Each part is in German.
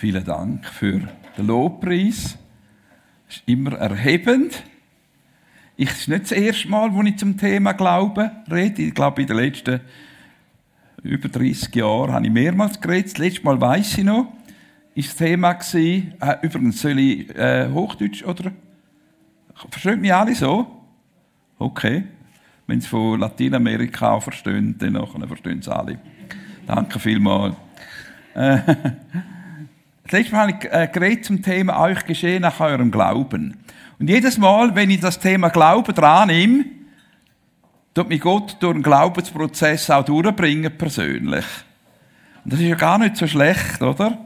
Vielen Dank für den Lobpreis. Es ist immer erhebend. Ich, es ist nicht das erste Mal, wo ich zum Thema Glauben rede. Ich glaube, in den letzten über 30 Jahren habe ich mehrmals geredet. Das letzte Mal weiß ich noch, ist das Thema gewesen, äh, übrigens soll ich äh, Hochdeutsch oder versteht mich alle so? Okay. Wenn sie von Lateinamerika verstehen, dann verstehen sie alle. Danke vielmals. Äh, das letzte Mal habe ich äh, geredet zum Thema euch geschehen nach eurem Glauben. Und jedes Mal, wenn ich das Thema Glauben dran nehme, tut mich Gott durch den Glaubensprozess auch durchbringen, persönlich. Und das ist ja gar nicht so schlecht, oder?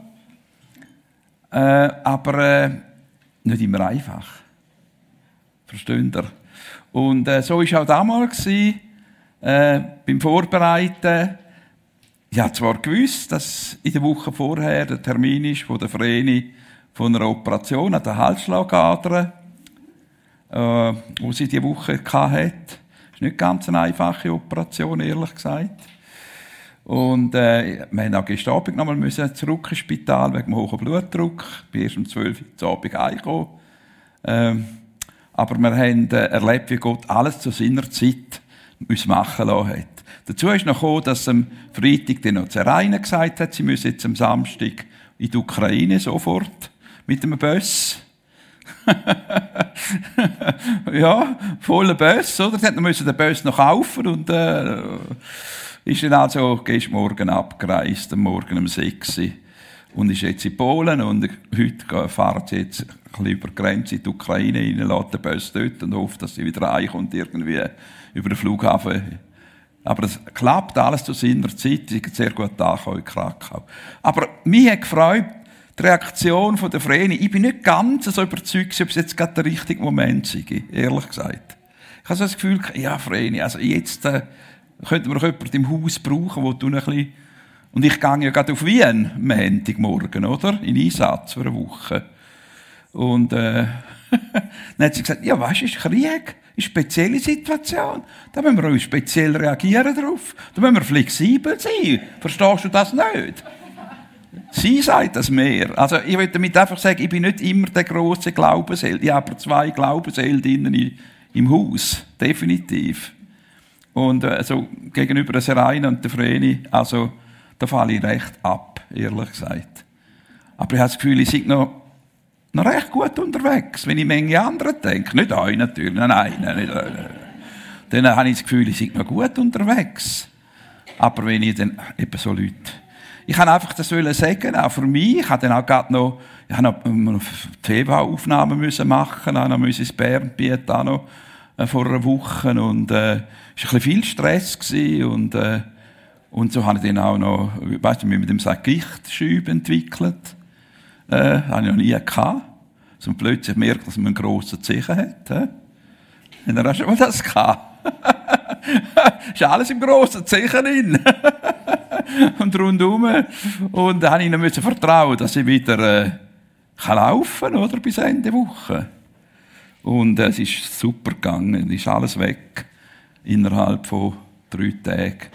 Äh, aber äh, nicht immer einfach. Versteht ihr? Und äh, so war auch damals gewesen, äh, beim Vorbereiten. Ich habe zwar gewusst, dass in der Woche vorher der Termin ist von der Vreni von einer Operation an der Halsschlagader, äh, wo sie die Woche hatte. Das ist nicht ganz eine einfache Operation, ehrlich gesagt. Und äh, wir haben auch gestern Abend nochmal müssen zurück ins Spital wegen dem hohen Blutdruck. Ich bin erst um 12 Uhr Abend heimgekommen. Ähm, aber wir haben äh, erlebt, wie Gott alles zu seiner Zeit uns machen lassen hat. Dazu ist noch gekommen, dass am Freitag dann noch Zeraina gesagt hat, sie müssen jetzt am Samstag in die Ukraine sofort mit einem Bus. ja, voller Bus, oder? Sie mussten den Bus noch kaufen und äh, ist dann also gestern Morgen abgereist, am Morgen um 6 Uhr und ist jetzt in Polen und heute fahrt sie jetzt ein über die Grenze in die Ukraine rein, lässt den Bus dort und hofft, dass sie wieder reinkommt, irgendwie über den Flughafen. Aber es klappt alles zu seiner Zeit, sie sehr gut angekommen in Krakau. Aber mich hat gefreut, die Reaktion von der Vreni. Ich bin nicht ganz so überzeugt, ob es jetzt gerade der richtige Moment sei, ehrlich gesagt. Ich habe so das Gefühl, ja, Vreni, also jetzt äh, könnte man jemanden im Haus brauchen, wo du ein bisschen und ich gehe ja gerade auf Wien am Montagmorgen, oder? In Einsatz für eine Woche. Und äh, dann hat sie gesagt, ja, weißt du, ist Krieg, eine spezielle Situation. Da müssen wir speziell reagieren drauf. Da müssen wir flexibel sein. Verstehst du das nicht? Sie sagt das mehr. Also ich will damit einfach sagen, ich bin nicht immer der große Glaubensheld. Ich habe aber zwei Glaubensheldinnen im Haus, definitiv. Und also gegenüber der Serena und der Vreni, also da falle ich recht ab, ehrlich gesagt. Aber ich habe das Gefühl, ich sei noch noch recht gut unterwegs, wenn ich Menge andere denke. Nicht euch natürlich, nein, nein, nicht euch. Dann habe ich das Gefühl, ich sei noch gut unterwegs. Aber wenn ich dann eben so Leute... Ich kann einfach das sagen, auch für mich. Ich habe dann auch gerade noch, ich noch TV-Aufnahmen müssen machen, auch noch müssen ins Bernbiet auch noch äh, vor einer Woche und äh, es war ein bisschen viel Stress gewesen, und äh, und so habe ich dann auch noch, weißt du, mit dem Gichtschübe entwickelt. Äh, habe ich noch nie gehabt. So und plötzlich merkt, dass man einen grossen Zeichen hat. Äh? Hat er auch schon mal das gehabt? ist alles im grossen Zeichen drin. und rundum. Und dann habe ich ihnen vertrauen, dass ich wieder äh, kann laufen oder bis Ende Woche. Und äh, es ist super gegangen. Es ist alles weg. Innerhalb von drei Tagen.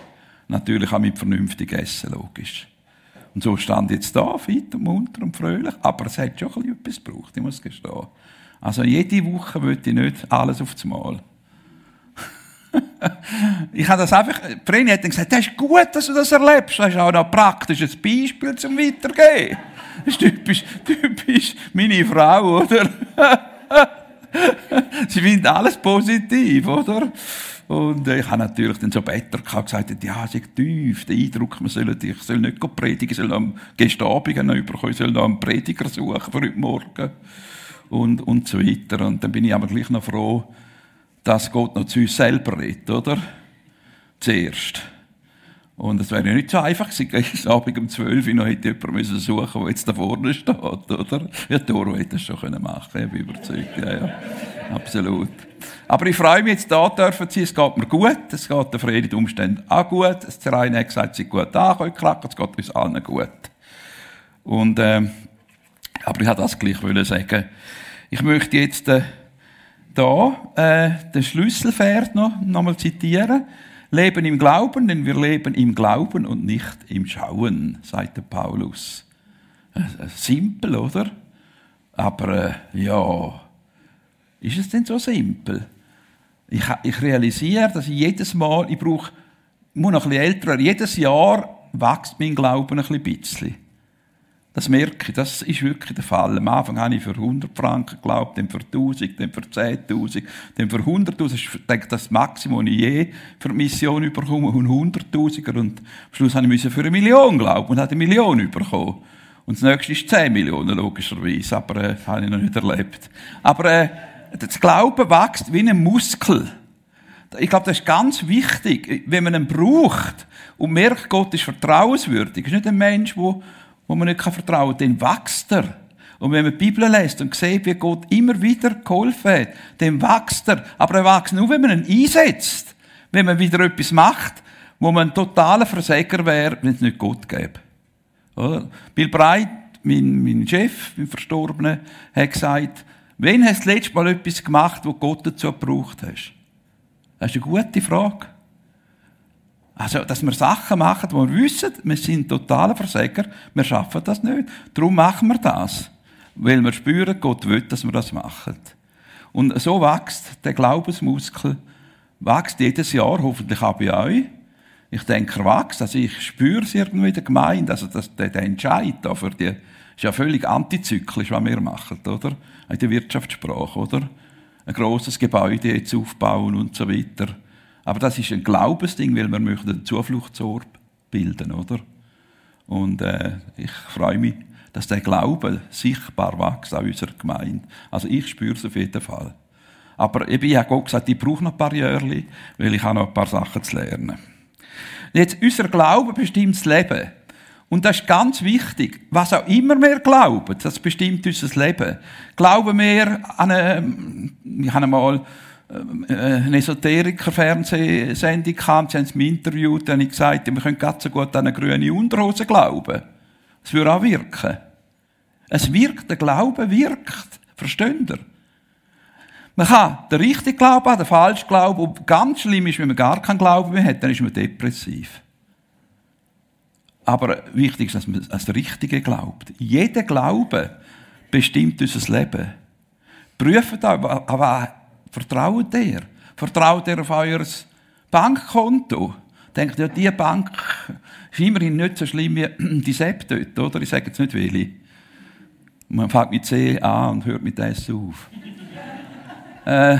Natürlich auch mit vernünftigem Essen, logisch. Und so stand jetzt da, fit und munter und fröhlich. Aber es hat schon etwas gebraucht, ich muss gestehen. Also jede Woche wollte ich nicht alles aufs Mal. ich habe das einfach, Vreni hat dann gesagt, das ist gut, dass du das erlebst. Das ist auch noch ein praktisches Beispiel zum Weitergehen. Das ist typisch, typisch meine Frau, oder? Sie findet alles positiv, oder? Und ich habe natürlich dann so Better gesagt, ja, es ist tief, der Eindruck, man soll, ich soll nicht predigen, ich soll Abend noch überkommen, ich soll einen Prediger suchen für heute Morgen. Und, und so weiter. Und dann bin ich aber gleich noch froh, dass Gott noch zu uns selber redet, oder? Zuerst. Und es wäre ja nicht so einfach gewesen, gestern Abend um 12 Uhr noch hätte jemand müssen suchen, der jetzt da vorne steht, oder? Ja, Doro hätte das schon machen können, ich bin überzeugt, ja, ja. Absolut. Aber ich freue mich jetzt, da dürfen Sie, es geht mir gut, es geht der Frieden Umständen auch gut, das Zerain hat gesagt, sie gut angekommen, es geht uns allen gut. Und, ähm, aber ich wollte das gleich sagen. Ich möchte jetzt, äh, da, äh, den Schlüsselvers noch, noch mal zitieren. Leben im Glauben, denn wir leben im Glauben und nicht im Schauen, sagt der Paulus. simpel, oder? Aber äh, ja, ist es denn so simpel? Ich, ich realisiere, dass ich jedes Mal, ich brauche, ich muss noch ein bisschen älter, jedes Jahr wächst mein Glauben ein bisschen. Das merke ich, das ist wirklich der Fall. Am Anfang habe ich für 100 Franken geglaubt, dann für 1000, dann für 10.000, dann für 100.000. Ich denke, das Maximum, das ich je für eine Mission bekomme, und 100.000er. Und am Schluss habe ich für eine Million glauben und habe eine Million bekommen. Und das nächste ist 10 Millionen, logischerweise. Aber äh, das habe ich noch nicht erlebt. Aber äh, das Glauben wächst wie ein Muskel. Ich glaube, das ist ganz wichtig. Wenn man ihn braucht und merkt, Gott ist vertrauenswürdig, ist nicht ein Mensch, der wo man nicht vertrauen kann, dann wächst er. Und wenn man die Bibel liest und sieht, wie Gott immer wieder geholfen hat, dann wächst er. Aber er wächst nur, wenn man ihn einsetzt. Wenn man wieder etwas macht, wo man ein totaler Versäger wäre, wenn es nicht Gott gäbe. Bill Breit, mein, mein Chef, mein Verstorbenen, hat gesagt, wenn hast du das letzte Mal etwas gemacht, wo Gott dazu gebraucht hast? Das ist eine gute Frage. Also, dass wir Sachen machen, wo wir wissen, wir sind totale Versäger, wir schaffen das nicht. Darum machen wir das. Weil wir spüren, Gott will, dass wir das machen. Und so wächst der Glaubensmuskel, wächst jedes Jahr, hoffentlich auch bei euch. Ich denke, er wächst. Also ich spüre es irgendwie in der Gemeinde. Also das, der, der Entscheid da für die, ist ja völlig antizyklisch, was wir machen, oder? In der Wirtschaftssprache, oder? Ein grosses Gebäude jetzt aufbauen und so weiter aber das ist ein Glaubensding, weil wir möchten einen Zufluchtsort bilden, oder? Und äh, ich freue mich, dass der Glaube sichtbar wächst an unserer Gemeinde. Also ich spüre es auf jeden Fall. Aber ich habe Gott gesagt, ich brauche noch ein paar Jahre, weil ich habe noch ein paar Sachen zu lernen. Jetzt, unser Glaube bestimmt das Leben. Und das ist ganz wichtig. Was auch immer wir glauben, das bestimmt unser Leben. Glauben wir an eine, ich habe äh, eine Esoteriker-Fernsehsendung kam, sie haben mir interviewt, dann habe ich gesagt, wir können ganz so gut an eine grüne Unterhose glauben. Es würde auch wirken. Es wirkt, der Glaube wirkt. Versteht ihr? Man kann den richtigen Glauben haben, den falschen Glauben. Und ganz schlimm ist, wenn man gar keinen Glauben mehr hat, dann ist man depressiv. Aber wichtig ist, dass man das Richtige glaubt. Jeder Glaube bestimmt unser Leben. Prüft aber Vertraut ihr? Vertraut ihr auf euer Bankkonto? Denkt ja, die Bank ist immerhin nicht so schlimm wie die Sepp dort, oder? Ich sage jetzt nicht welche. Man fängt mit C an und hört mit S auf. äh,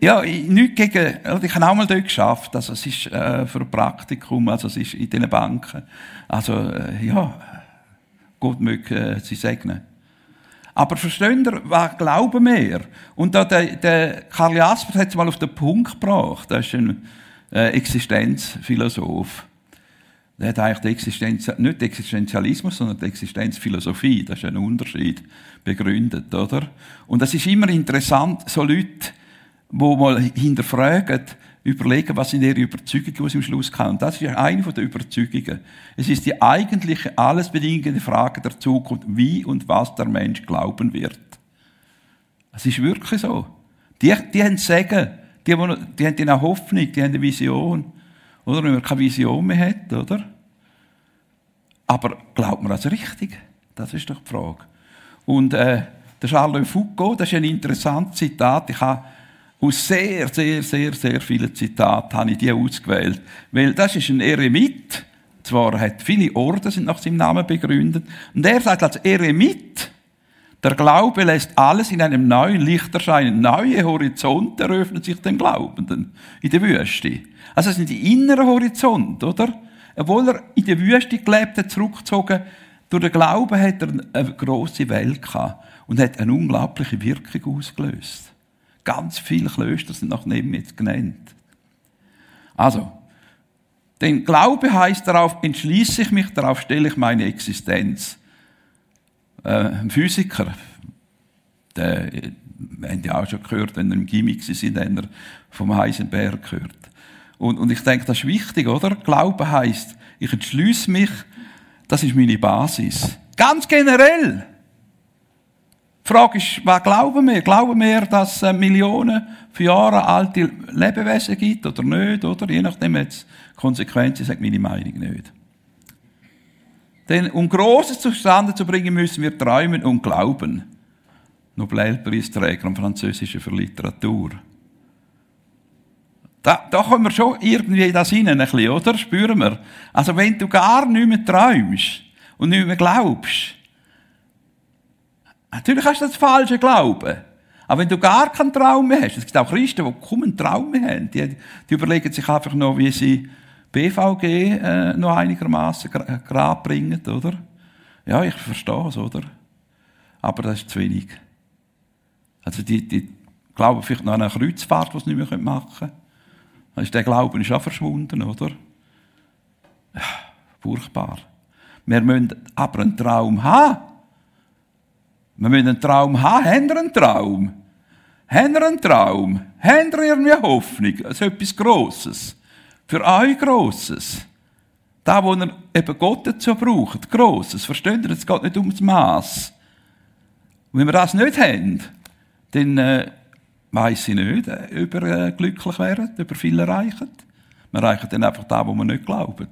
ja, nicht gegen, ich habe auch mal dort geschafft, also es ist äh, für ein Praktikum, also es ist in diesen Banken. Also, äh, ja, Gott möge äh, sie segnen. Aber versteht ihr, was glauben wir? Und da der, der Karl Jaspers hat es mal auf den Punkt gebracht. Das ist ein äh, Existenzphilosoph. Der hat eigentlich die Existenz, nicht den Existenzialismus, sondern die Existenzphilosophie, das ist ein Unterschied, begründet, oder? Und das ist immer interessant, so Leute, wo mal hinterfragen, überlegen, was sind ihre Überzeugungen, die sie am Schluss haben. Und das ist eine der Überzeugungen. Es ist die eigentliche, alles bedingende Frage der Zukunft, wie und was der Mensch glauben wird. Es ist wirklich so. Die, die haben Sagen, die, die haben eine Hoffnung, die haben eine Vision. Oder wenn man keine Vision mehr hat, oder? Aber glaubt man das richtig? Das ist doch die Frage. Und äh, der Charles Foucault, das ist ein interessantes Zitat. Ich habe aus sehr, sehr, sehr, sehr vielen Zitaten habe ich die ausgewählt. Weil das ist ein Eremit. Zwar hat viele Orden sind nach seinem Namen begründet. Und er sagt als Eremit, der Glaube lässt alles in einem neuen Licht erscheinen. Neue Horizonte eröffnen sich den Glaubenden in der Wüste. Also das sind die inneren Horizonte, oder? Obwohl er in der Wüste gelebt hat, zurückgezogen, durch den Glauben hat er eine grosse Welt gehabt und hat eine unglaubliche Wirkung ausgelöst. Ganz viele Klöster sind nach ihm jetzt genannt. Also, denn Glaube heißt darauf, entschließe ich mich, darauf stelle ich meine Existenz. Äh, ein Physiker, der, wir haben ja auch schon gehört, wenn er im Gimmick sind, haben er vom Heisenberg gehört. Und, und ich denke, das ist wichtig, oder? Glaube heißt, ich entschließe mich, das ist meine Basis. Ganz generell. Frage ist, was glauben wir? Glauben wir, dass es Millionen von Jahren alte Lebewesen gibt oder nicht? Oder? Je nachdem jetzt Konsequenzen, sagt meine Meinung nicht. Denn um Großes zustande zu bringen, müssen wir träumen und glauben. Nobelpreisträger und Französische für Literatur. Da, da kommen wir schon irgendwie das hinein, ein bisschen, oder? Spüren wir. Also wenn du gar nicht mehr träumst und nicht mehr glaubst, natürlich hast du das falsche Glauben. Aber wenn du gar keinen Traum mehr hast, es gibt auch Christen, die kaum einen Traum mehr haben, die, die überlegen sich einfach noch, wie sie BVG äh, noch einigermaßen gerade bringen, oder? Ja, ich verstehe es, oder? Aber das ist zu wenig. Also die, die glauben vielleicht noch an eine Kreuzfahrt, die sie nicht mehr machen können. Ist der Glauben ist auch verschwunden, oder? Ja, furchtbar. Wir müssen aber einen Traum haben. Wir müssen einen Traum haben. Haben wir einen Traum? Haben wir einen Traum? Haben wir irgendwie Hoffnung? Also etwas Grosses. Für euch Grosses. Da, wo ihr eben Gott dazu braucht. Grosses. Versteht ihr? Es geht nicht ums Maß. wenn wir das nicht haben, dann äh, weiss ich nicht, ob wir äh, glücklich wären, ob wir viel erreichen. Wir erreichen dann einfach das, wo wir nicht glauben.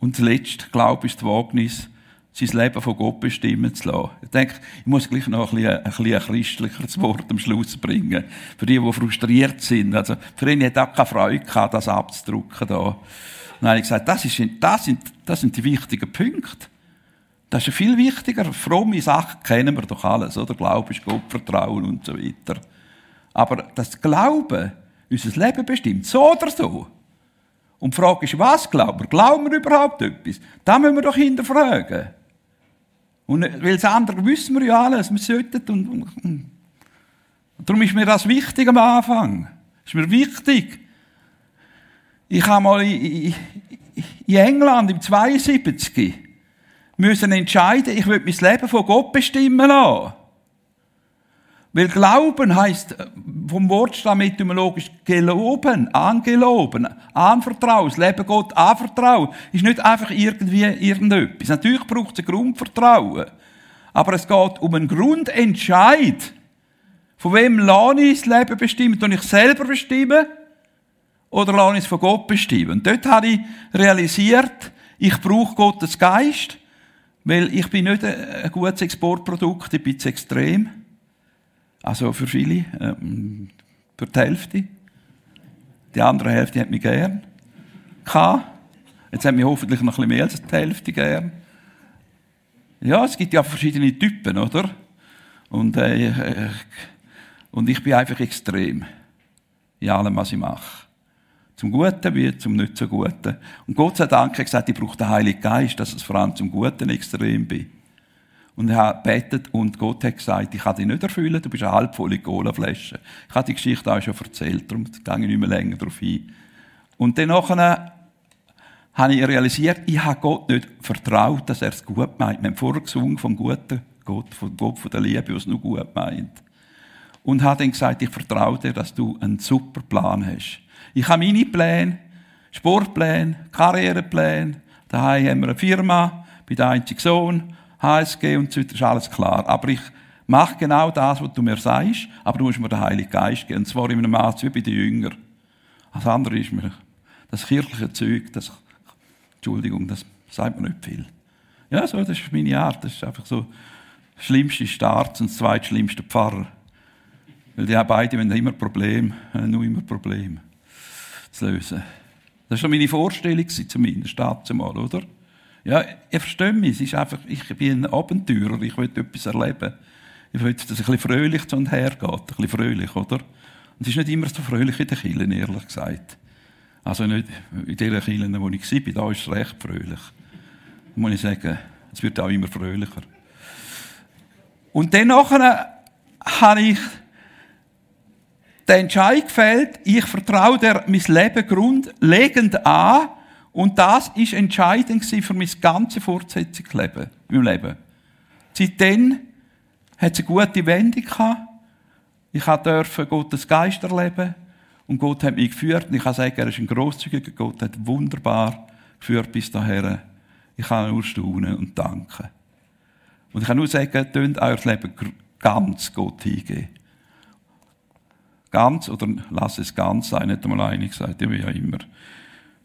Und zuletzt, Glaube ist das Wagnis, sein Leben von Gott bestimmen zu lassen. Ich denke, ich muss gleich noch ein bisschen ein, bisschen ein christlicheres Wort am Schluss bringen. Für die, die frustriert sind. Also, für ihn hat auch keine Freude gehabt, das abzudrucken da. Habe ich gesagt, das, ist, das, sind, das sind die wichtigen Punkte. Das ist viel wichtiger. Fromme Sachen kennen wir doch alles, oder? Glaube ist Gott, Vertrauen und so weiter. Aber das Glauben unser Leben bestimmt, so oder so. Und die Frage ist, was glauben wir? Glauben wir überhaupt etwas? Da müssen wir doch hinterfragen. Und weil das andere wissen wir ja alles, wir sollten und, und, und. Darum ist mir das wichtig am Anfang. Ist mir wichtig. Ich habe mal in, in England im 72 müssen entscheiden, ich will mein Leben von Gott bestimmen lassen. Weil Glauben heißt vom Wortstamm etymologisch geloben, angeloben, anvertrauen, das Leben Gott anvertrauen. Ist nicht einfach irgendwie irgendetwas. Natürlich braucht es ein Grundvertrauen. Aber es geht um einen Grundentscheid. Von wem lasse ich das Leben bestimmen? Tue ich selber bestimmen? Oder lasse ich es von Gott bestimmen? Und dort habe ich realisiert, ich brauche Gottes Geist. Weil ich bin nicht ein gutes Exportprodukt, ich bin zu extrem. Also für viele, ähm, für die Hälfte. Die andere Hälfte hat mich gern. Jetzt hat mich hoffentlich noch ein bisschen mehr als die Hälfte gern. Ja, es gibt ja verschiedene Typen, oder? Und, äh, und ich bin einfach extrem. In allem, was ich mache. Zum Guten wie zum nicht so Guten. Und Gott sei Dank hat gesagt, ich brauche den Heiligen Geist, dass es vor allem zum Guten extrem bin. Und er hat betet und Gott hat gesagt, ich kann dich nicht erfüllen, du bist eine halbvolle Colaflasche. Ich habe die Geschichte auch schon erzählt, darum gehe ich nicht mehr länger darauf ein. Und dann nachher habe ich realisiert, ich habe Gott nicht vertraut, dass er es gut meint. Wir haben vorher gesungen vom guten Gott, von Gott, von der Liebe, was nur gut meint. Und habe dann gesagt, ich vertraue dir, dass du einen super Plan hast. Ich habe meine Pläne, Sportpläne, Karrierepläne. Daheim haben wir eine Firma, bin der einzige Sohn, HSG und so weiter, ist alles klar. Aber ich mache genau das, was du mir sagst, aber du musst mir den Heiligen Geist geben. Und zwar in einem Maß wie bei den Jüngern. Das andere ist mir, das kirchliche Zeug, das, Entschuldigung, das sagt mir nicht viel. Ja, so, das ist meine Art. Das ist einfach so, schlimmste Start und zweitschlimmste Pfarrer. Weil die haben beide haben immer Probleme, nur immer Probleme zu lösen. Das war meine Vorstellung, zumindest dazu mal, oder? Ja, ihr versteht mich, es ist einfach, ich bin ein Abenteurer, ich will etwas erleben. Ich will, dass es ein bisschen fröhlich zu und her geht, ein bisschen fröhlich, oder? Und es ist nicht immer so fröhlich in den Kirchen, ehrlich gesagt. Also nicht in den Kirchen, wo ich war, da ist es recht fröhlich. Da muss ich sagen, es wird auch immer fröhlicher. Und dann nachher habe ich der Entscheid gefällt, ich vertraue dir mein Leben grundlegend an und das ist entscheidend für mein ganzes Fortsetzungsleben, mein Leben. Seitdem hat es eine gute Wendung gehabt. Ich durfte Gottes Geist erleben und Gott hat mich geführt und ich kann sagen, er ist ein grosszügiger Gott, hat wunderbar geführt bis dahin. Ich kann nur staunen und danken. Und ich kann nur sagen, tönt euer Leben ganz Gott hingeben. Ganz oder lass es ganz sein, nicht einmal eine gesagt, will ja immer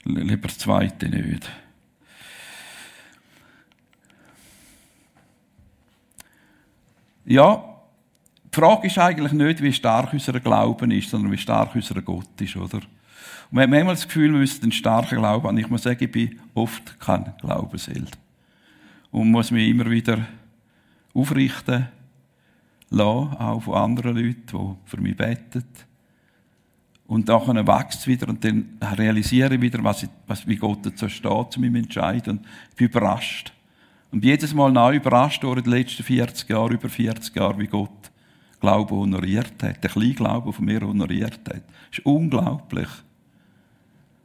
lieber das zweite nicht. Ja, die Frage ist eigentlich nicht, wie stark unser Glauben ist, sondern wie stark unser Gott ist, oder? Und wir haben manchmal das Gefühl, wir müssen einen starken Glauben haben. Ich muss sagen, ich bin oft kein Glaubensheld. Und muss mich immer wieder aufrichten lassen, auch von anderen Leuten, die für mich beten. Und dann wächst wieder und dann realisiere ich wieder, was, ich, was wie Gott dazu steht, zu meinem Entscheid. Und ich bin überrascht. Und jedes Mal neu überrascht durch die letzten 40 Jahre, über 40 Jahre, wie Gott Glauben honoriert hat, der Kleinglauben von mir honoriert hat. Das ist unglaublich.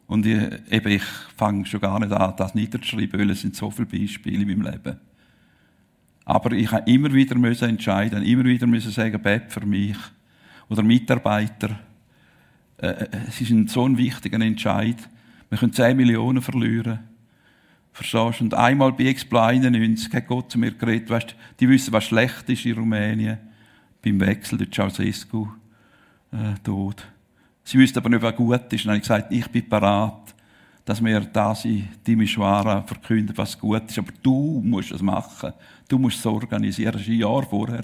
Und ich, eben, ich fange schon gar nicht an, das niederzuschreiben, weil es sind so viele Beispiele in meinem Leben. Aber ich habe immer wieder müssen entscheiden, immer wieder müssen sagen, Bett für mich oder Mitarbeiter. Äh, äh, es ist ein so ein wichtiger Entscheid. Wir können 10 Millionen verlieren. Verstehst du? Und einmal bei Explo 91 hat Gott zu mir geredet, weißt, die wissen, was schlecht ist in Rumänien. Beim Wechsel der Ceausescu, äh, tot. Sie wüssten aber nicht, was gut ist. Und dann habe ich gesagt, ich bin parat dass wir das in Timisoara verkünden, was gut ist. Aber du musst es machen. Du musst es organisieren. Das war ein Jahr vorher.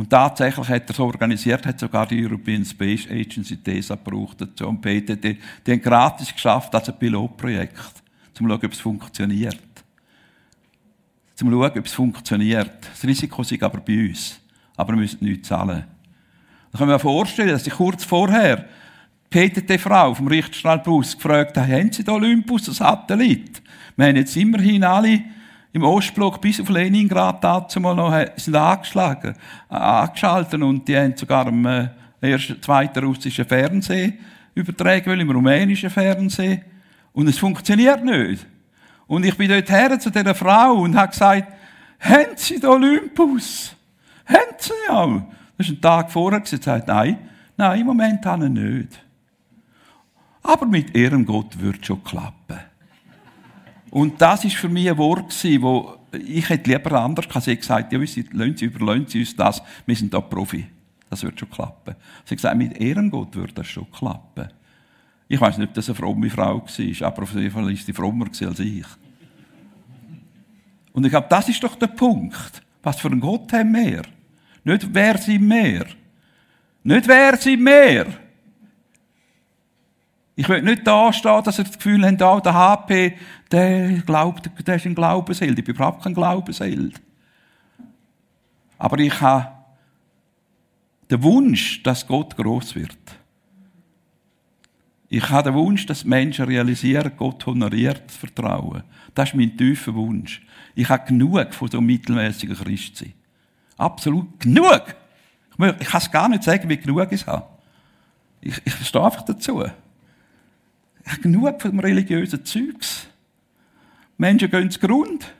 Und tatsächlich hat er es organisiert, hat sogar die European Space Agency TESA gebraucht dazu. Und PTT, die haben gratis geschafft als ein Pilotprojekt, um zu schauen, ob es funktioniert. Zum schauen, ob es funktioniert. Das Risiko ist aber bei uns. Aber wir müssen nichts zahlen. Da können wir mir vorstellen, dass ich kurz vorher PTT-Frau vom Richtstrahlbus gefragt hat, haben Sie da Olympus, einen Satellit? Wir haben jetzt immerhin alle im Ostblock bis auf Leningrad dazu mal noch sind angeschlagen, äh, angeschaltet und die haben sogar im äh, ersten, zweiten russischen Fernsehen übertragen, weil im rumänischen Fernsehen. Und es funktioniert nicht. Und ich bin dort her zu dieser Frau und habe gesagt, haben Sie den Olympus? Haben Sie ja? Das war ein Tag vorher. Sie hat nein, nein, im Moment habe ich nicht. Aber mit ihrem Gott wird schon klappen. Und das ist für mich ein Wort wo ich hätte lieber anders gesagt, ja, lassen Sie, überlassen Sie uns das, wir sind da Profi. Das wird schon klappen. Sie hat gesagt, mit ihrem Gott wird das schon klappen. Ich weiß nicht, ob das eine fromme Frau war, aber auf jeden Fall ist sie frommer als ich. Und ich glaube, das ist doch der Punkt. Was für einen Gott haben wir? Nicht wer sind mehr. Nicht wer sind mehr. Ich will nicht da stehen, dass ihr das Gefühl habt, oh, der HP, der glaubt, der ist ein Glaubensheld. Ich bin überhaupt kein Glaubensheld. Aber ich habe den Wunsch, dass Gott groß wird. Ich habe den Wunsch, dass Menschen realisieren, Gott honoriert das Vertrauen. Das ist mein tiefer Wunsch. Ich habe genug von so mittelmäßigen Christsein. Absolut genug. Ich kann es gar nicht sagen, wie genug ich habe. Ich, ich stehe einfach dazu. Genug vom religiösen Zeugs. Menschen gehen zu Grund.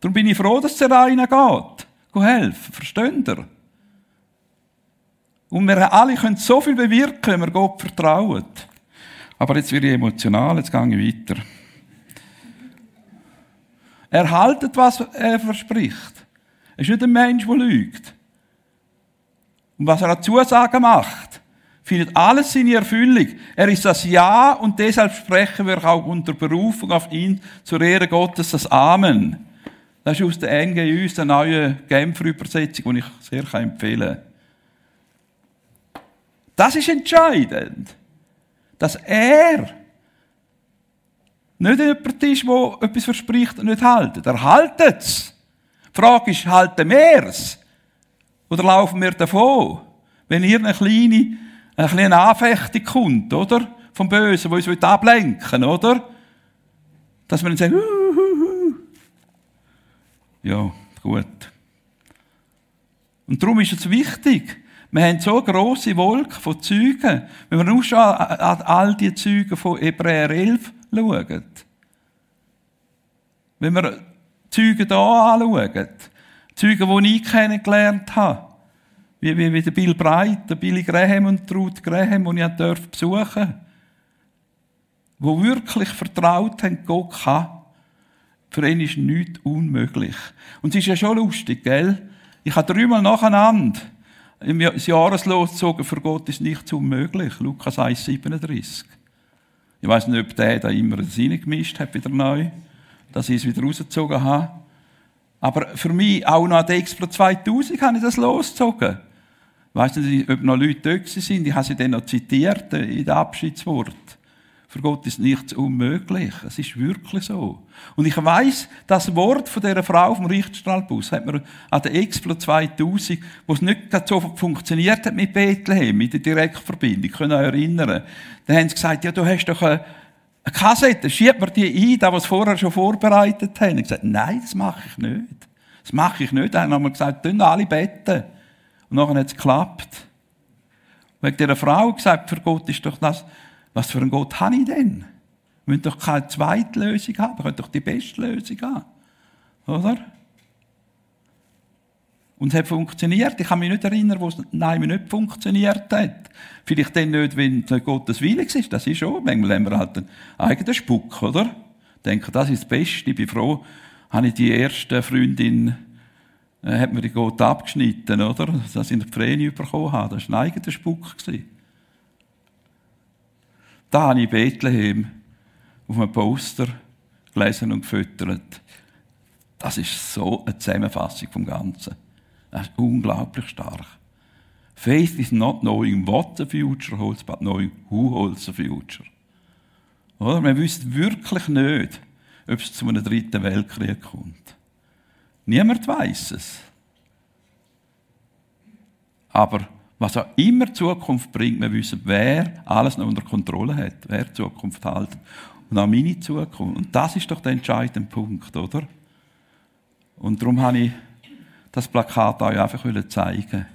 Darum bin ich froh, dass es rein geht. Go helfen. Versteht ihr? Und wir alle können so viel bewirken, wenn wir Gott vertrauen. Aber jetzt werde ich emotional, jetzt gehe ich weiter. Er haltet, was er verspricht. Er ist nicht ein Mensch, der lügt. Und was er an Zusagen macht, findet alles seine Erfüllung. Er ist das Ja und deshalb sprechen wir auch unter Berufung auf ihn zur Ehre Gottes das Amen. Das ist aus der NGÜ, der neuen Genfer Übersetzung, die ich sehr empfehlen kann. Das ist entscheidend. Dass er nicht jemand ist, der etwas verspricht und nicht haltet. Er haltet es. Die Frage ist, halten wir es? Oder laufen wir davon? Wenn ihr eine kleine ein bisschen eine Anfechtung kommt, oder? Vom Bösen, der uns ablenken will, oder? Dass wir dann sagen, Uhuhu. ja, gut. Und darum ist es wichtig, wir haben so grosse Wolke von Zeugen. Wenn wir nur schon an all die Zeugen von Hebräer 11 schauen. Wenn wir Zeugen hier anschauen. Zeugen, die ich kennengelernt habe wie, wie, wie der Bill Breit, der Billy Graham und Ruth Graham, die ich durfte besuchen wo wirklich vertraut haben, Gott kann. Für ihn ist nichts unmöglich. Und es ist ja schon lustig, gell? Ich habe dreimal nacheinander im Jahreslos gezogen, für Gott ist nichts unmöglich. Lukas 1, 37. Ich weiß nicht, ob der da immer das reingemischt hat, wieder neu, dass ich es wieder rausgezogen habe. Aber für mich, auch nach der Explo 2000, habe ich das losgezogen. Ich weiss nicht, ob noch Leute dort sind. Ich habe sie dann noch zitiert äh, in den Abschiedswort. Für Gott ist nichts unmöglich. Es ist wirklich so. Und ich weiß, das Wort von dieser Frau vom Richtstrahlbus hat mir an der Explo 2000, wo es nicht so funktioniert hat mit Bethlehem, mit der Direktverbindung, können erinnern. Da haben sie gesagt, ja, du hast doch eine, Kassette, schieb mir die ein, da was vorher schon vorbereitet haben. Ich gesagt, nein, das mache ich nicht. Das mache ich nicht. Dann haben wir gesagt, tun alle beten. Und nachher hat es geklappt. Wegen dieser Frau gesagt, für Gott ist doch das, was für einen Gott habe ich denn? Wir müssen doch keine zweite Lösung haben, wir können doch die beste Lösung haben. Oder? Und es hat funktioniert. Ich kann mich nicht erinnern, wo es nein, nicht funktioniert hat. Vielleicht dann nicht, wenn Gottes Wille ist. Das ist schon. Manchmal haben wir halt einen eigenen Spuck, oder? Ich denke, das ist das Beste. Ich bin froh, habe ich die erste Freundin, äh, hat mir die Gott abgeschnitten, oder? Dass ich eine Prämie bekommen habe. Das war ein eigener Spuck. Da habe ich Bethlehem auf einem Poster gelesen und gefüttert. Das ist so eine Zusammenfassung vom Ganzen. Das ist unglaublich stark. Faith is not knowing what the future holds, but knowing who holds the future. Oder? Wir wissen wirklich nicht, ob es zu einem dritten Weltkrieg kommt. Niemand weiß es. Aber was auch immer Zukunft bringt, wir wissen, wer alles noch unter Kontrolle hat, wer Zukunft hält. Und auch meine Zukunft. Und das ist doch der entscheidende Punkt, oder? Und darum habe ich das Plakat euch einfach zeigen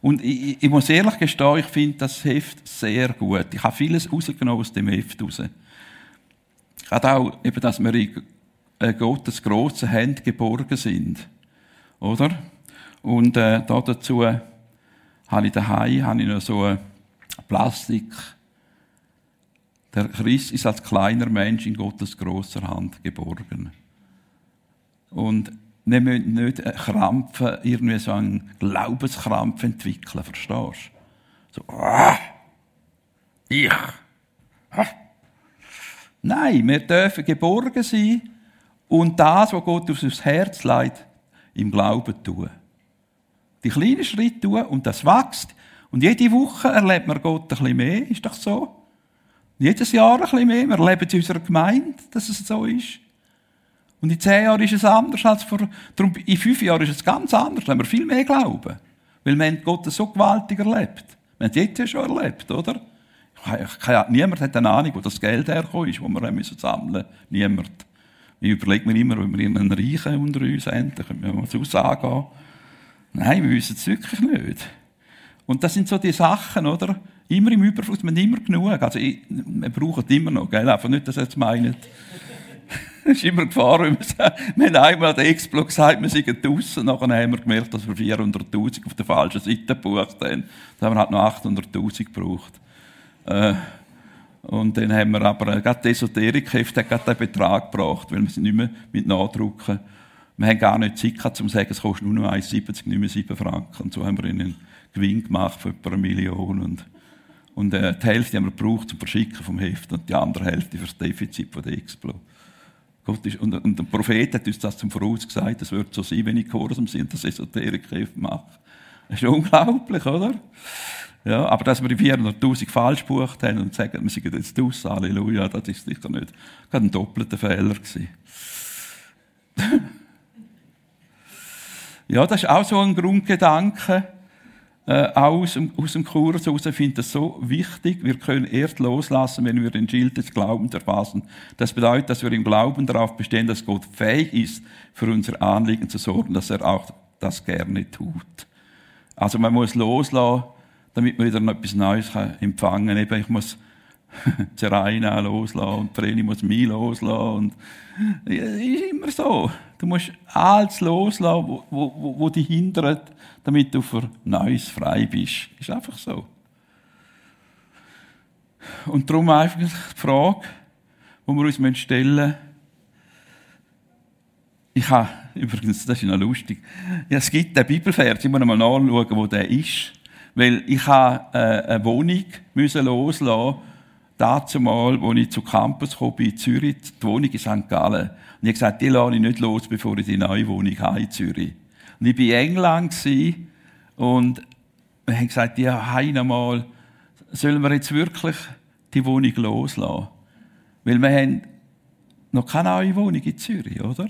Und ich, ich, muss ehrlich gestehen, ich finde das Heft sehr gut. Ich habe vieles rausgenommen aus dem Heft raus. Gerade auch, eben, dass wir Gottes grossen Händen geborgen sind. Oder? Und äh, da dazu habe ich daheim habe ich noch so ein Plastik. Der Christ ist als kleiner Mensch in Gottes großer Hand geborgen. Und wir müssen nicht Krampfen, irgendwie so einen Glaubenskrampf entwickeln, verstehst du? So, ah, ich. Ah. Nein, wir dürfen geborgen sein und das, was Gott aufs Herz legt, im Glauben tun. Die kleinen Schritte tun und das wächst. Und jede Woche erlebt man Gott ein bisschen mehr, ist doch so? Jedes Jahr ein bisschen mehr. Wir erleben es in unserer Gemeinde, dass es so ist. Und in zehn Jahren ist es anders als vor, darum, in fünf Jahren ist es ganz anders, wenn wir viel mehr glauben. Weil wir haben Gott so gewaltig erlebt. Wir haben es jetzt ja schon erlebt, oder? Niemand hat eine Ahnung, wo das Geld herkommt, das wir sammeln müssen. Niemand. Ich überlege mir immer, wenn wir einen Reichen unter uns haben, dann können wir mal so sagen. Nein, wir wissen es wirklich nicht. Und das sind so die Sachen, oder? Immer im Überfluss, man immer genug. Also, wir brauchen immer noch, gell? Einfach nicht, dass ihr jetzt meint, Es ist immer gefahren, wir haben einmal den Explo gesagt, wir seien draussen. Nachher haben wir gemerkt, dass wir 400'000 auf der falschen Seite gebucht haben. Da haben wir halt noch 800'000 gebraucht. Äh, und dann haben wir aber, äh, gerade die Esoterik-Heft hat gerade den Betrag gebracht, weil wir sind nicht mehr mit Nachdrucken. Wir haben gar nicht Zeit gehabt, um zu sagen, es kostet nur noch 1,70, nicht mehr 7 Franken. Und so haben wir einen Gewinn gemacht von etwa einer Million. Und, und äh, die Hälfte haben wir gebraucht zum Verschicken vom Heft und die andere Hälfte für das Defizit von der Explo. Gott ist, und, und der Prophet hat uns das zum Voraus gesagt, es wird so sein, wenn ich gehorsam sind, das Esoterik mache. Das ist unglaublich, oder? Ja, aber dass wir die 400.000 falsch gebucht haben und sagen, wir sind jetzt aus, Halleluja, das ist sicher nicht gerade ein doppelter Fehler gewesen. ja, das ist auch so ein Grundgedanke äh, aus, dem, aus dem Kurs heraus. Ich finde das so wichtig. Wir können erst loslassen, wenn wir den Schild des Glaubens erfassen. Das bedeutet, dass wir im Glauben darauf bestehen, dass Gott fähig ist, für unser Anliegen zu sorgen, dass er auch das gerne tut. Also man muss loslassen, damit man wieder noch etwas Neues empfangen kann. Eben, ich muss Zeraina loslassen und Vreni muss mich loslassen. Und ist immer so. Du musst alles loslassen, wo, wo, wo dich hindert, damit du für Neues frei bist. Ist einfach so. Und darum einfach die Frage, die wir uns stellen müssen, ich habe, übrigens, das ist noch lustig, ja, es gibt den Bibelvers, ich muss mal nachschauen, wo der ist, weil ich habe äh, eine Wohnung müssen loslassen dazu mal, als ich zu Campus kam, in Zürich, die Wohnung in St. Gallen. Und ich habe gesagt, die lasse ich nicht los, bevor ich die neue Wohnung habe in Zürich. Und ich war in England und wir haben gesagt, ja, heim einmal, sollen wir jetzt wirklich die Wohnung loslassen? Weil wir haben noch keine neue Wohnung in Zürich, oder?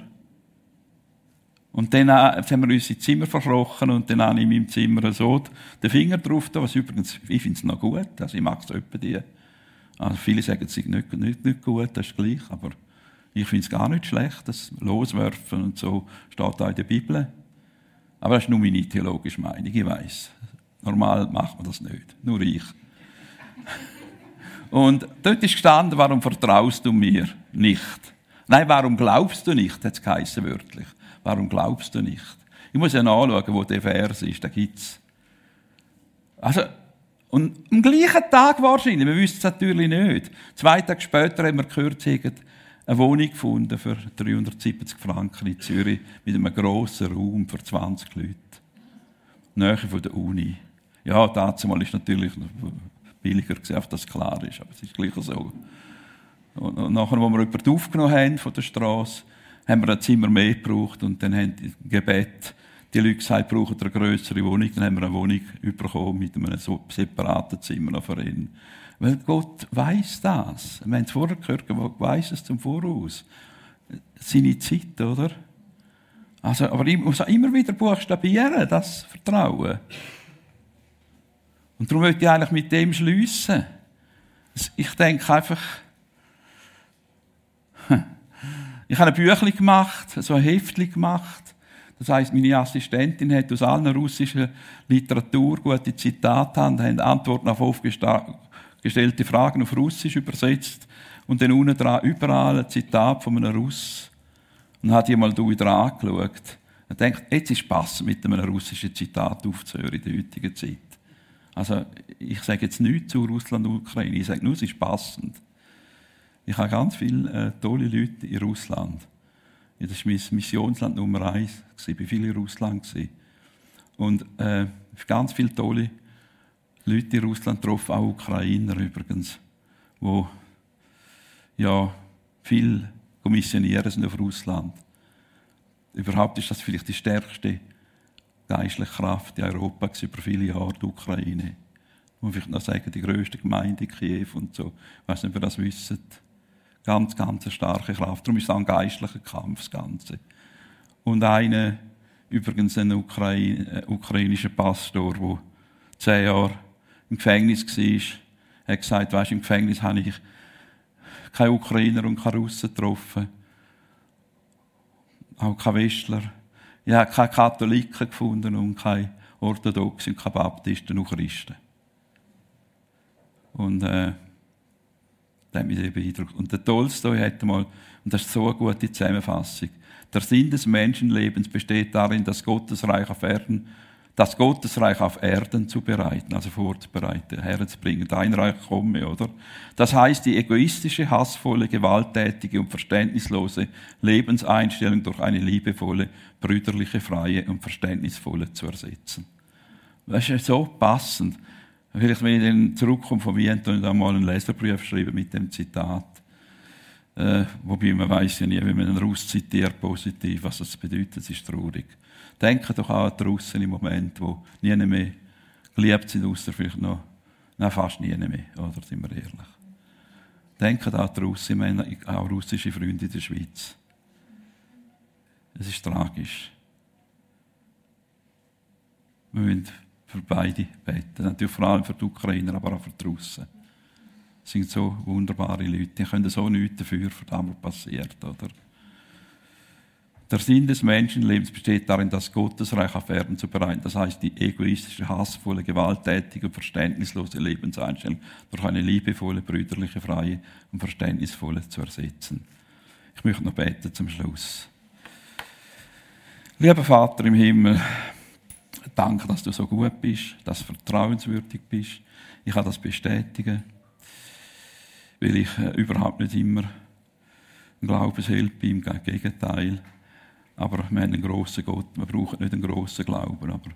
Und dann haben wir unsere Zimmer verkrochen und dann habe ich in meinem Zimmer so den Finger drauf was übrigens, ich finde es noch gut, also ich mag es etwa die. Also viele sagen, es sei nicht, nicht, nicht gut, das ist gleich, aber ich finde es gar nicht schlecht, das Loswerfen und so steht da in der Bibel. Aber das ist nur meine theologische Meinung, ich weiß. Normal macht man das nicht, nur ich. Und dort ist gestanden, warum vertraust du mir nicht? Nein, warum glaubst du nicht, hat es geheißen wörtlich. Warum glaubst du nicht? Ich muss ja nachschauen, wo der Vers ist, da gibt's. Also, und am gleichen Tag wahrscheinlich, wir wissen es natürlich nicht. Zwei Tage später haben wir gehört, sie eine Wohnung gefunden für 370 Franken in Zürich mit einem grossen Raum für 20 Leute. Nähe von der Uni. Ja, dazu mal ist natürlich billiger gewesen, dass das klar ist, aber es ist gleich so. Und nachher, als wir jemanden aufgenommen haben von der Straße, haben wir ein Zimmer mehr gebraucht und dann haben die Gebet die Leute gesagt, brauchen eine größere Wohnung. Dann haben wir eine Wohnung bekommen mit einem separaten Zimmer noch für ihn. Weil Gott weiß das. Wir haben es vorher gehört, Gott weiß es zum Voraus. Seine Zeit, oder? Also, aber ich muss auch immer wieder buchstabieren, das Vertrauen. Und darum möchte ich eigentlich mit dem schliessen. Ich denke einfach, ich habe ein Büchlein gemacht, so ein Heftchen gemacht. Das heisst, meine Assistentin hat aus allen russischen Literatur gute Zitate und haben Antworten auf aufgestellte Fragen auf Russisch übersetzt und dann unten dran überall ein Zitat von einem Russ. Und hat die mal wieder angeschaut. Und denkt, jetzt ist passend, mit einem russischen Zitat aufzuhören in der heutigen Zeit. Also, ich sage jetzt nichts zu Russland und Ukraine. Ich sage nur, es ist passend. Ich habe ganz viele äh, tolle Leute in Russland. Ja, das war mein Missionsland Nummer eins. Ich war viel in Russland. Und äh, ganz viele tolle Leute in Russland getroffen, auch Ukrainer übrigens, wo ja viel missionieren sind auf Russland. Überhaupt ist das vielleicht die stärkste geistliche Kraft in Europa über viele Jahre, die Ukraine. Und vielleicht noch sagen, die grösste Gemeinde in Kiew und so. Ich weiß nicht, ob ihr das wisst. Ganz, ganz eine starke Kraft. Darum ist es auch ein geistlicher Kampf, das Ganze. Und einer, übrigens ein Ukraine, äh, ukrainischer Pastor, der zehn Jahre im Gefängnis war, hat gesagt, weißt, im Gefängnis habe ich keine Ukrainer und keine Russen getroffen. Auch keine Westler. Ich habe keine Katholiken gefunden und keine Orthodoxen keine Baptisten und Christen. Und äh, das hat mich sehr beeindruckt. Und der Tolstoi hat mal, und das ist so eine gute Zusammenfassung, der Sinn des Menschenlebens besteht darin, das Gottesreich auf Erden, das Gottesreich auf Erden zu bereiten, also vorzubereiten, herzubringen. Dein Reich komme, oder? Das heißt, die egoistische, hassvolle, gewalttätige und verständnislose Lebenseinstellung durch eine liebevolle, brüderliche, freie und verständnisvolle zu ersetzen. Das ist so passend. Vielleicht, wenn ich dann zurückkomme von Wien, dann da mal einen Leserbrief schreiben mit dem Zitat. Äh, wobei man weiß ja nie, wenn man einen Russ zitiert, positiv, was das bedeutet, es ist traurig. Denke doch auch an die Russen im Moment, wo nie mehr geliebt sind, außer vielleicht noch, nein, fast nie mehr, oder, sind wir ehrlich. Denke an die Russen, ich meine auch russische Freunde in der Schweiz. Es ist tragisch. Wir müssen für beide beten. Natürlich vor allem für die Ukrainer, aber auch für die Russen. Das sind so wunderbare Leute. Die können so nichts dafür, für das, was passiert. Oder? Der Sinn des Menschenlebens besteht darin, das Gottesreich auf Erden zu bereiten. Das heißt, die egoistische, hassvolle, gewalttätige und verständnislose Lebenseinstellung durch eine liebevolle, brüderliche, freie und verständnisvolle zu ersetzen. Ich möchte noch beten zum Schluss. Lieber Vater im Himmel, Danke, dass du so gut bist, dass du vertrauenswürdig bist. Ich kann das bestätigen, weil ich äh, überhaupt nicht immer ein Glaubensheld bin, im Gegenteil. Aber wir haben einen grossen Gott. Wir brauchen nicht einen grossen Glauben, aber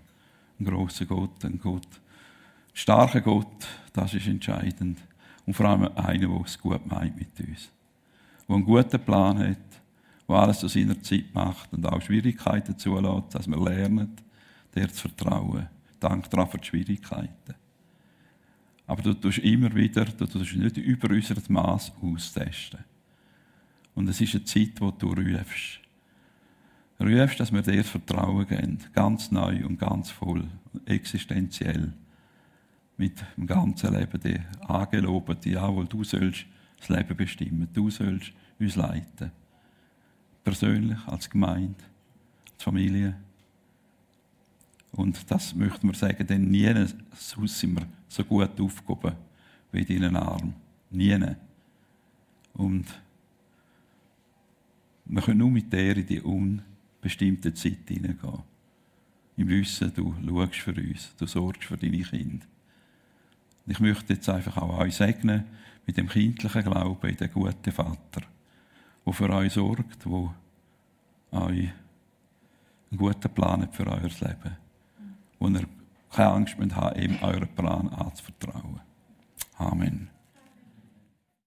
einen grossen Gott, einen Gott. Starker Gott, das ist entscheidend. Und vor allem einen, der es gut meint mit uns. Der einen guten Plan hat, der alles zu seiner Zeit macht und auch Schwierigkeiten zulässt, dass wir lernen, dir zu vertrauen. Dank daran für die Schwierigkeiten. Aber du tust immer wieder, du tust nicht über unser Maß austesten. Und es ist eine Zeit, wo du rufst. Rufst, dass wir dir Vertrauen geben. Ganz neu und ganz voll. Existenziell. Mit dem ganzen Leben dir angelobt. Jawohl, du sollst das Leben bestimmen. Du sollst uns leiten. Persönlich, als Gemeinde, als Familie. Und das möchten wir sagen, denn nie sind wir so gut aufgehoben wie in deinen Arm. Nie. Und wir können nur mit der in die unbestimmte Zeit hineingehen. Im Wissen, du schaust für uns, du sorgst für deine Kinder. Ich möchte jetzt einfach auch euch segnen mit dem kindlichen Glauben in den guten Vater, der für euch sorgt, der euch einen guten Plan hat für euer Leben wo ihr keine Angst habt, ihm euren Plan anzuvertrauen. Amen.